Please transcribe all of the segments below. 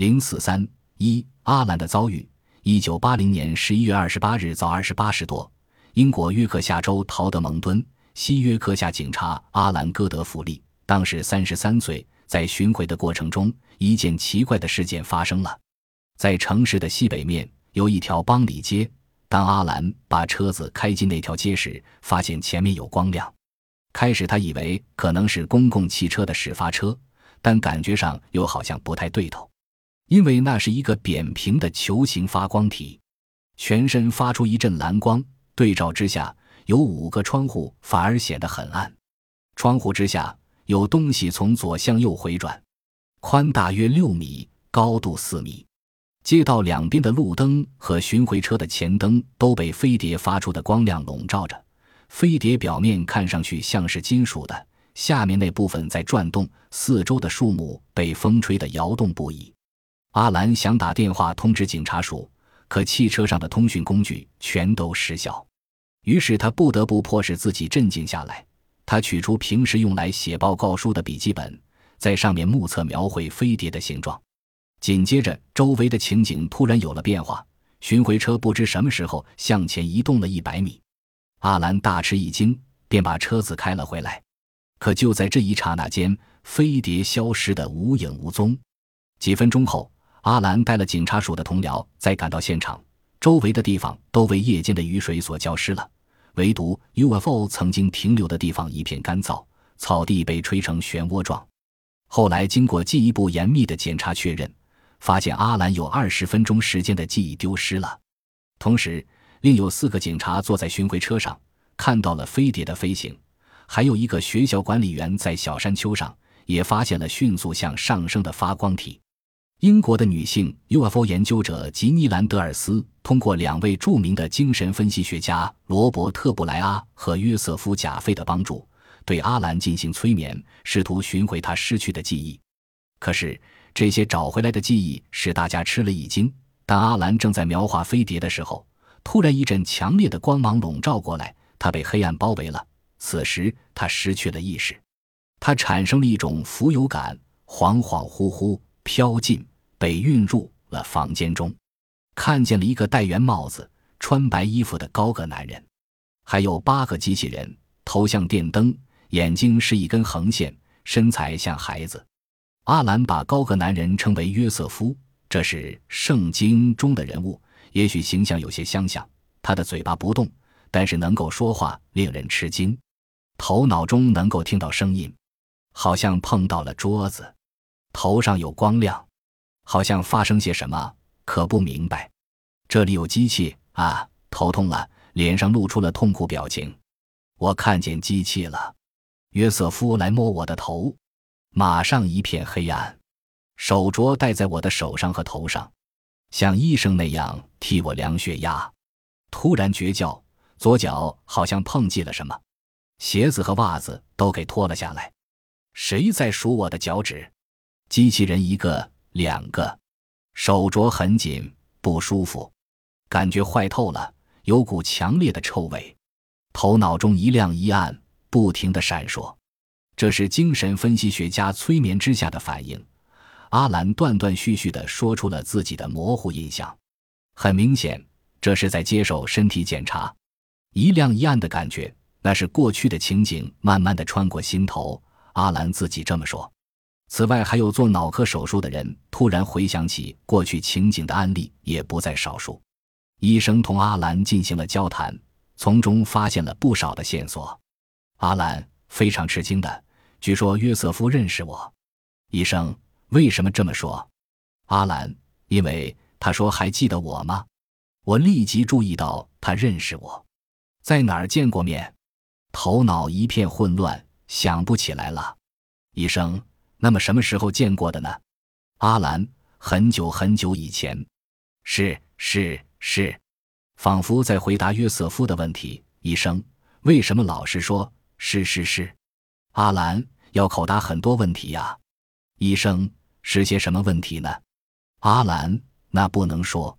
零四三一阿兰的遭遇。一九八零年十一月二十八日早二十八时多，英国约克夏州陶德蒙敦西约克夏警察阿兰·戈德弗利当时三十三岁，在巡回的过程中，一件奇怪的事件发生了。在城市的西北面有一条邦里街，当阿兰把车子开进那条街时，发现前面有光亮。开始他以为可能是公共汽车的始发车，但感觉上又好像不太对头。因为那是一个扁平的球形发光体，全身发出一阵蓝光，对照之下，有五个窗户反而显得很暗。窗户之下有东西从左向右回转，宽大约六米，高度四米。街道两边的路灯和巡回车的前灯都被飞碟发出的光亮笼罩着，飞碟表面看上去像是金属的，下面那部分在转动，四周的树木被风吹得摇动不已。阿兰想打电话通知警察署，可汽车上的通讯工具全都失效，于是他不得不迫使自己镇静下来。他取出平时用来写报告书的笔记本，在上面目测描绘飞碟的形状。紧接着，周围的情景突然有了变化，巡回车不知什么时候向前移动了一百米。阿兰大吃一惊，便把车子开了回来。可就在这一刹那间，飞碟消失得无影无踪。几分钟后。阿兰带了警察署的同僚再赶到现场，周围的地方都为夜间的雨水所浇湿了，唯独 UFO 曾经停留的地方一片干燥，草地被吹成漩涡状。后来经过进一步严密的检查确认，发现阿兰有二十分钟时间的记忆丢失了。同时，另有四个警察坐在巡回车上，看到了飞碟的飞行，还有一个学校管理员在小山丘上也发现了迅速向上升的发光体。英国的女性 UFO 研究者吉尼兰德尔斯通过两位著名的精神分析学家罗伯特布莱阿和约瑟夫贾费的帮助，对阿兰进行催眠，试图寻回他失去的记忆。可是这些找回来的记忆使大家吃了一惊。当阿兰正在描画飞碟的时候，突然一阵强烈的光芒笼罩过来，他被黑暗包围了。此时他失去了意识，他产生了一种浮游感，恍恍惚惚飘进。被运入了房间中，看见了一个戴圆帽子、穿白衣服的高个男人，还有八个机器人，头像电灯，眼睛是一根横线，身材像孩子。阿兰把高个男人称为约瑟夫，这是圣经中的人物，也许形象有些相像。他的嘴巴不动，但是能够说话，令人吃惊。头脑中能够听到声音，好像碰到了桌子，头上有光亮。好像发生些什么，可不明白。这里有机器啊！头痛了，脸上露出了痛苦表情。我看见机器了。约瑟夫来摸我的头，马上一片黑暗。手镯戴在我的手上和头上，像医生那样替我量血压。突然绝叫，左脚好像碰击了什么，鞋子和袜子都给脱了下来。谁在数我的脚趾？机器人一个。两个手镯很紧，不舒服，感觉坏透了，有股强烈的臭味。头脑中一亮一暗，不停的闪烁。这是精神分析学家催眠之下的反应。阿兰断断续续的说出了自己的模糊印象。很明显，这是在接受身体检查。一亮一暗的感觉，那是过去的情景慢慢的穿过心头。阿兰自己这么说。此外，还有做脑科手术的人突然回想起过去情景的案例也不在少数。医生同阿兰进行了交谈，从中发现了不少的线索。阿兰非常吃惊的，据说约瑟夫认识我。医生为什么这么说？阿兰，因为他说还记得我吗？我立即注意到他认识我，在哪儿见过面？头脑一片混乱，想不起来了。医生。那么什么时候见过的呢？阿兰，很久很久以前。是是是，仿佛在回答约瑟夫的问题。医生，为什么老是说是是是？阿兰要口答很多问题呀。医生，是些什么问题呢？阿兰，那不能说。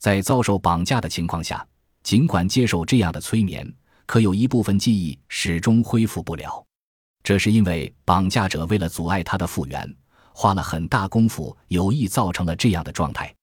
在遭受绑架的情况下，尽管接受这样的催眠，可有一部分记忆始终恢复不了。这是因为绑架者为了阻碍他的复原，花了很大功夫，有意造成了这样的状态。